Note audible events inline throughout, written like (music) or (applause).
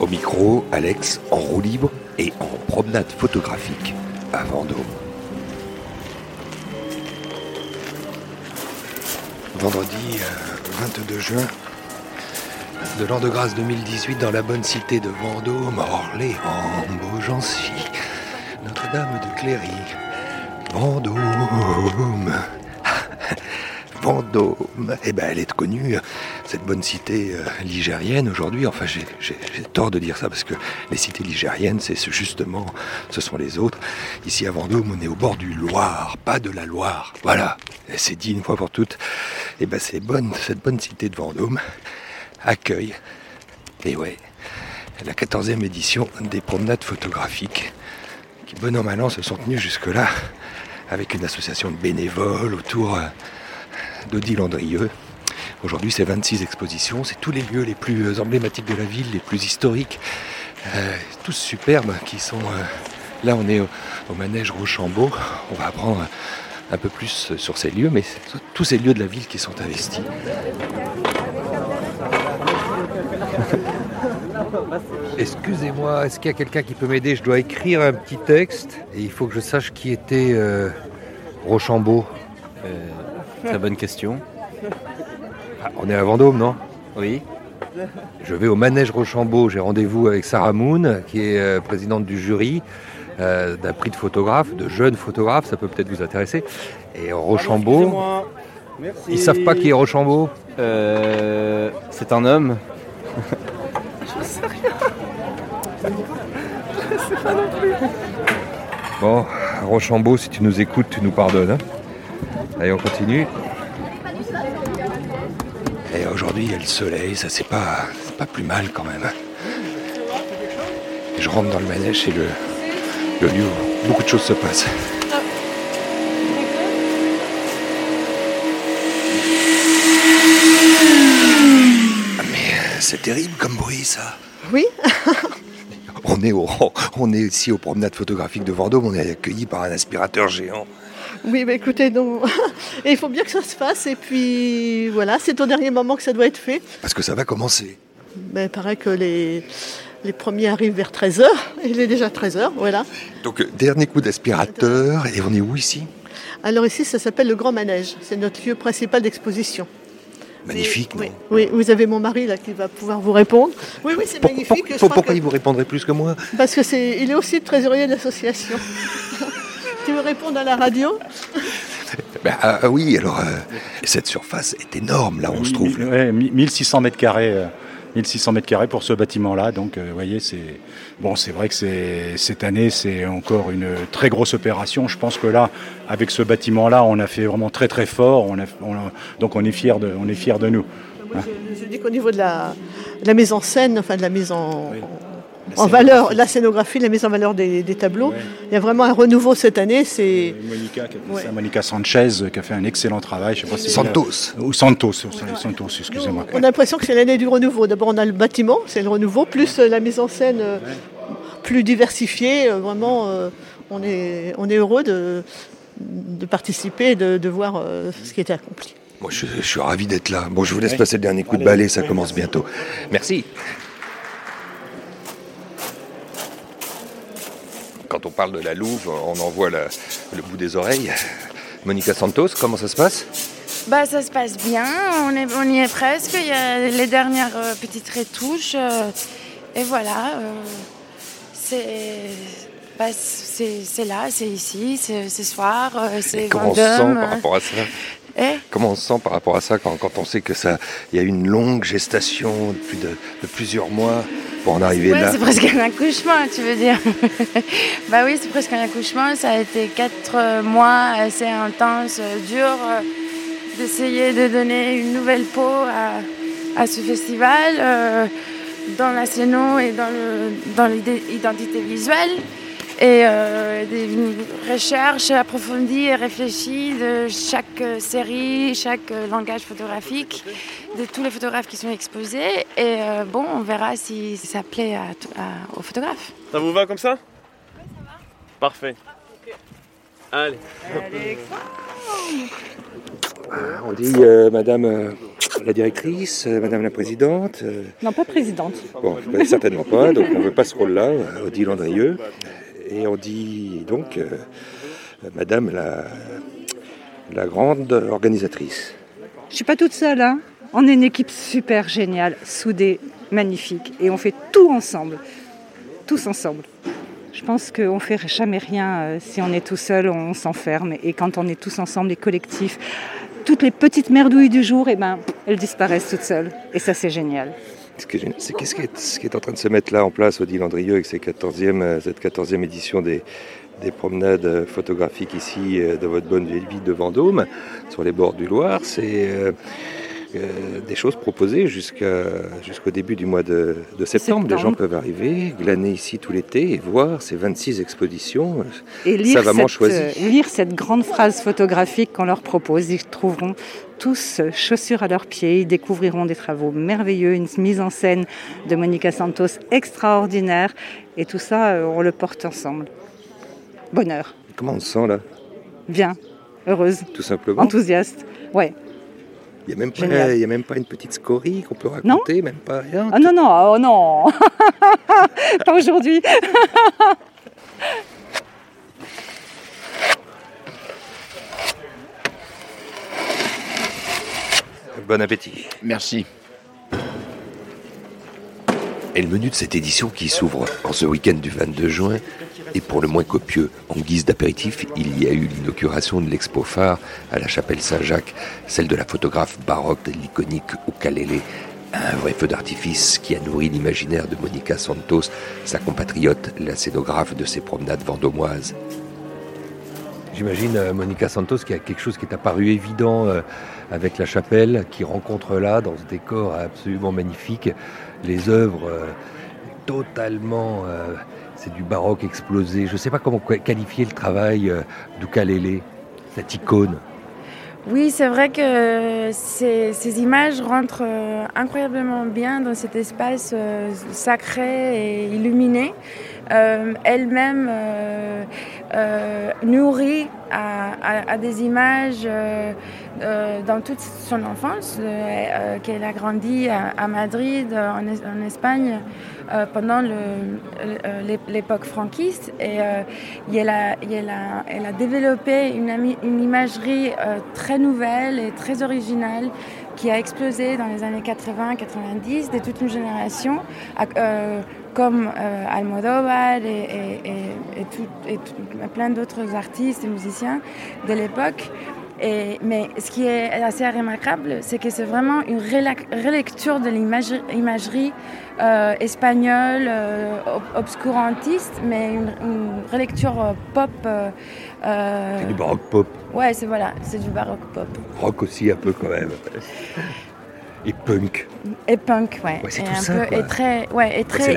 Au micro, Alex en roue libre et en promenade photographique à Vendôme. Vendredi euh, 22 juin de l'an de grâce 2018 dans la bonne cité de Vendôme, Orléans, Beaugency, Notre-Dame de Cléry, Vendôme. Vendôme, eh ben elle est connue, cette bonne cité euh, ligérienne aujourd'hui. Enfin, j'ai tort de dire ça parce que les cités ligériennes, c'est ce- justement, ce sont les autres. Ici à Vendôme, on est au bord du Loire, pas de la Loire. Voilà, c'est dit une fois pour toutes. Eh ben c'est bonne, cette bonne cité de Vendôme accueille, et ouais, la 14e édition des promenades photographiques qui, bon an, mal se sont tenues jusque-là avec une association de bénévoles autour d'Odile Landrieux. Aujourd'hui, c'est 26 expositions, c'est tous les lieux les plus euh, emblématiques de la ville, les plus historiques, euh, tous superbes qui sont... euh, là, on est au, manège Rochambeau, on va apprendre un peu plus sur ces lieux, mais c'est tous ces lieux de la ville qui sont investis. (laughs) Excusez-moi, est-ce qu'il y a quelqu'un qui peut m'aider? Je dois écrire un petit texte et il faut que je sache qui était Rochambeau. Très bonne question. Ah, on est à Vendôme, non? Oui. Je vais au manège Rochambeau. J'ai rendez-vous avec Sarah Moon, qui est euh, présidente du jury euh, d'un prix de photographe, de jeunes photographes. Ça peut peut-être vous intéresser. Et Rochambeau, ils savent pas qui est Rochambeau? Euh, c'est un homme. Bon, Rochambeau, si tu nous écoutes, tu nous pardonnes. hein. Allez, on continue. Et aujourd'hui, il y a le soleil, ça c'est pas, pas plus mal quand même. Et je rentre dans le manège, c'est le, le lieu où beaucoup de choses se passent. Ah, mais euh, c'est terrible comme bruit ça. Oui, (laughs) On est, au, on est ici aux promenades photographiques de Vendôme, on est accueilli par un aspirateur géant. Oui, mais écoutez, non. (laughs) Et il faut bien que ça se fasse. Et puis voilà, c'est au dernier moment que ça doit être fait. Parce que ça va commencer. Mais il paraît que les, les premiers arrivent vers 13h. (laughs) Il est déjà 13h, voilà. Donc, euh, dernier coup d'aspirateur, et on est où ici? Alors ici, ça s'appelle le Grand Manège. C'est notre lieu principal d'exposition. Magnifique, non? oui, oui, vous avez mon mari là qui va pouvoir vous répondre. Oui, oui, c'est magnifique. pour- pourquoi que- il vous répondrait plus que moi? Parce que c'est, il est aussi trésorier de l'association. (laughs) tu veux répondre à la radio (laughs) Ben, ah, ah oui, alors, euh, cette surface est énorme, là, on se trouve. là. Ouais, mi- 1600 mètres carrés. euh, 1600 mètres carrés pour ce bâtiment-là. Donc, euh, vous voyez, c'est bon. C'est vrai que c'est cette année, c'est encore une très grosse opération. Je pense que là, avec ce bâtiment-là, on a fait vraiment très très fort. On a, on a- donc, on est fier de, on est fier de nous. Moi, je, je dis qu'au niveau de la, de la mise en scène, enfin de la mise en, en valeur, la scénographie, la mise en valeur des, des tableaux, Ouais. il y a vraiment un renouveau cette année. C'est Monica, Ouais. Sanchez, euh, qui a fait un excellent travail. Je sais pas si Santos. Ou Santos, Santos, excusez-moi. on a l'impression que c'est l'année du renouveau. D'abord, on a le bâtiment, c'est le renouveau, plus euh, la mise en scène euh, plus diversifiée. euh, Vraiment, euh, on est, on est heureux de, de participer et de, de voir euh, ce qui était accompli. Moi, je, je suis ravi d'être là. Bon, je vous laisse passer le dernier coup de balai, ça commence bientôt. Merci. Quand on parle de la Louve, on en voit la- le bout des oreilles. Monica Santos, comment ça se passe? Bah, ça se passe bien, on, est, on y est presque. Il y a les dernières euh, petites retouches. euh, et voilà, euh, c'est bah, là, c'est ici, c'est ce soir, c'est Comment on se sent par rapport à ça? Eh? Comment on se sent par rapport à ça quand, quand on sait que ça, il y a une longue gestation de, plus de, de plusieurs mois? Pour en arriver Ouais, là c'est presque un accouchement, tu veux dire. (laughs) bah oui, c'est presque un accouchement. Ça a été quatre mois assez intenses, euh, durs, euh, d'essayer de donner une nouvelle peau à, à ce festival, euh, dans la scéno et dans l'identité visuelle. Et euh, des recherches approfondies et réfléchies de chaque euh, série, chaque euh, langage photographique, de tous les photographes qui sont exposés. Et euh, bon, on verra si ça plaît à t- à- aux photographes. Ça vous va comme ça? Parfait. Allez. On dit, euh, madame, euh, la directrice, euh, Madame la Présidente. euh, Non, pas présidente. Bon, ben, certainement pas, donc on ne veut pas ce rôle-là, Odile Andrieux. Et on dit donc euh, Madame la, la grande organisatrice. Je suis pas toute seule. Hein. On est une équipe super géniale, soudée, magnifique. Et on fait tout ensemble. Tous ensemble. Je pense qu'on ne fait jamais rien. euh, Si on est tout seul, on s'enferme. Et quand on est tous ensemble, les collectifs, toutes les petites merdouilles du jour, eh ben, elles disparaissent toutes seules. Et ça, c'est génial. C'est qu'est-ce qui est, ce qui est en train de se mettre là en place, Odile Andrieux, avec ses 14e, euh, cette 14e édition des, des promenades euh, photographiques ici euh, dans votre bonne ville de Vendôme, sur les bords du Loir, euh, des choses proposées jusqu'au début du mois de, de septembre. Les gens peuvent arriver, glaner ici tout l'été et voir ces 26 expositions. Et lire, Savamment cette, choisi. euh, lire cette grande phrase photographique qu'on leur propose. Ils trouveront tous chaussures à leurs pieds. Ils découvriront des travaux merveilleux, une mise en scène de Monica Santos extraordinaire. Et tout ça, euh, on le porte ensemble. Bonheur, Comment on se sent là? Bien, heureuse, Tout simplement. enthousiaste. Ouais. Il n'y a, même pas- Génial. il y a même pas une petite scorie qu'on peut raconter, même pas rien. Ah non, non, oh non (laughs) Pas aujourd'hui (laughs) Bon appétit. Merci. Et le menu de cette édition qui s'ouvre en ce week-end du 22 juin est pour le moins copieux. En guise d'apéritif, il y a eu l'inauguration de l'expo phare à la chapelle Saint-Jacques, celle de la photographe baroque l'iconique Ukalele, un vrai feu d'artifice qui a nourri l'imaginaire de Monica Santos, sa compatriote, la scénographe de ses promenades vendômoises. J'imagine euh, Monica Santos qui a quelque chose qui est apparu évident euh, avec la chapelle, qui rencontre là, dans ce décor absolument magnifique, les œuvres euh, totalement. C'est du baroque explosé. Je ne sais pas comment qua- qualifier le travail euh, d'Ukalele, cette icône. Oui, c'est vrai que ces, ces images rentrent euh, incroyablement bien dans cet espace euh, sacré et illuminé. Euh, Elle-même euh, euh, nourrit à, des images dans toute son enfance, qu'elle a grandi à, Madrid, en, Es- en Espagne, pendant l'époque franquiste. Et elle, a, développé une, imagerie très nouvelle et très originale qui a explosé dans les années 80-90 de toute une génération, comme euh, Almodovar et, et- et- et tout- et tout- plein d'autres artistes et musiciens de l'époque. Mais ce qui est assez remarquable, c'est que c'est vraiment une relecture de l'imagerie euh, espagnole, euh, ob- obscurantiste, mais une, une relecture euh, pop. C'est du baroque pop, Ouais, c'est voilà, c'est du baroque pop. rock aussi un peu quand même. (laughs) Et punk. Et punk, ouais. Ouais, c'est et tout un ça, peu, quoi. et très, ouais, et très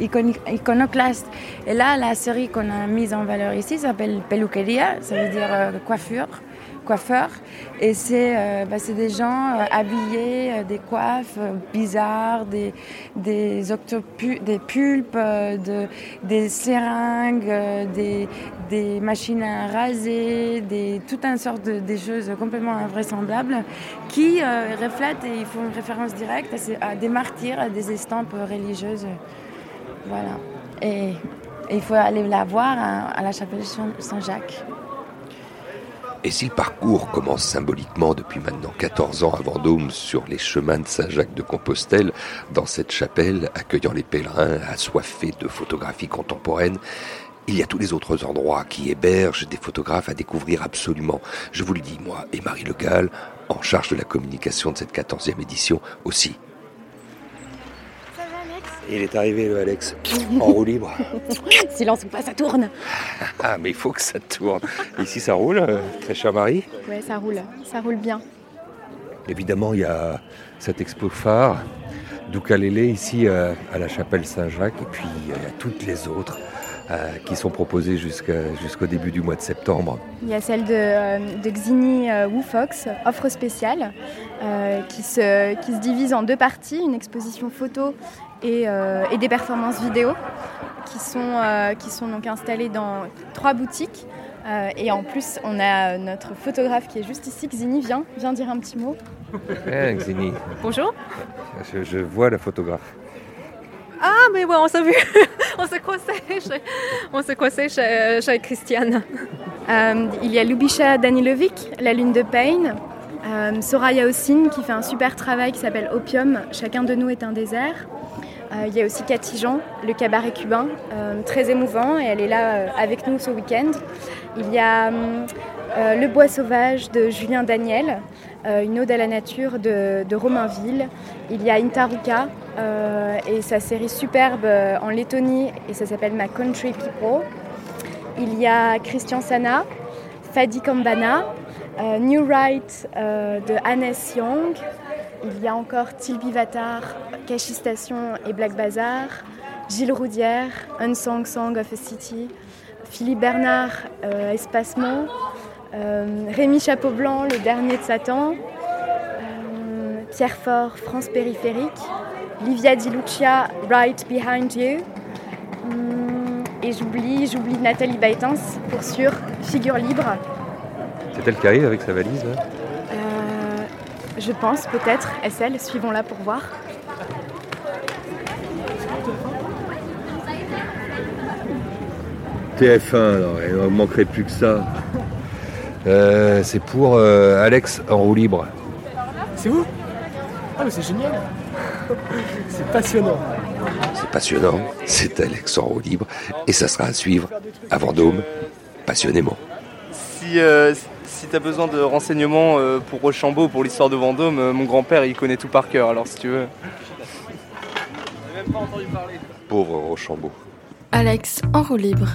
icon- iconoclaste. Et là, la série qu'on a mise en valeur ici s'appelle Peluqueria, ça veut dire euh, coiffure, coiffeur. Et c'est euh, bah, des gens euh, habillés, euh, des coiffes bizarres, des, des, des pulpes, de, des seringues, des, des machines à raser, des, tout un sorte de des choses complètement invraisemblables qui reflètent et font une référence directe à, des martyrs, à des estampes religieuses. Voilà. Et, il faut aller la voir à, la chapelle Saint- Saint-Jacques. Et si le parcours commence symboliquement depuis maintenant 14 ans à Vendôme sur les chemins de Saint-Jacques de Compostelle, dans cette chapelle accueillant les pèlerins assoiffés de photographie contemporaine, il y a tous les autres endroits qui hébergent des photographes à découvrir absolument. Je vous le dis, moi et Marie Le Gall, en charge de la communication de cette 14e édition aussi. Il est arrivé le Alex, en roue libre. (laughs) Silence ou pas, ça tourne. Ah, mais il faut que ça tourne. Ici, ça roule, euh, très cher Marie. Ouais, ça roule, ça roule bien. Évidemment, il y a cette expo phare d'Ukalele ici euh, à la chapelle Saint-Jacques et puis il y a toutes les autres euh, qui sont proposées jusqu'au début du mois de septembre. Il y a celle de, euh, de Xini euh, Wu Fox, offre spéciale, euh, qui, se, qui se divise en deux parties, une exposition photo et, euh, et des performances vidéo, qui sont, euh, qui sont donc installées dans trois boutiques. Euh, et en plus, on a notre photographe qui est juste ici, Xini, viens, viens dire un petit mot. Eh, Xini, Bonjour. je, je vois la photographe. Ah, mais ouais, on s'est vu. (laughs) on s'est croisé chez, on croisé chez, Christiane. Euh, il y a Lubisha Danilovic, La Lune de Payne. Euh, Soraya Ossine qui fait un super travail qui s'appelle Opium, Chacun de nous est un désert. Euh, il y a aussi Cathy Jean, le cabaret cubain, euh, très émouvant et elle est là euh, avec nous ce week-end. Il y a euh, Le Bois Sauvage de Julien Daniel, euh, une ode à la nature de, Romainville. Il y a Intaruka euh, et sa série superbe en Lettonie et ça s'appelle Ma Country People. Il y a Christian Sana, Fadi Kambana, New Right de Hannes Young. Il y a encore Tilby Vatar, Kashi Station et Black Bazar. Gilles Roudière, Unsung Song of a City. Philippe Bernard, euh, Espacement. Euh, Rémi Chapeau Blanc, Le Dernier de Satan. Euh, Pierre Fort, France Périphérique. Livia Di Lucia, Right Behind You. Et j'oublie, j'oublie Nathalie Baitens pour sûr, Figure libre. C'est elle qui arrive avec sa valise là? Je pense peut-être, SL, suivons-la pour voir. TF1, alors, il ne manquerait plus que ça. Euh, c'est pour euh, Alex en roue libre. C'est vous? Ah mais c'est génial C'est passionnant C'est passionnant, c'est Alex en roue libre et ça sera à suivre à Vendôme, passionnément. Si, euh, si tu as besoin de renseignements euh, pour Rochambeau, pour l'histoire de Vendôme, euh, mon grand-père il connaît tout par cœur, alors si tu veux. Pauvre Rochambeau. Alex en roue libre.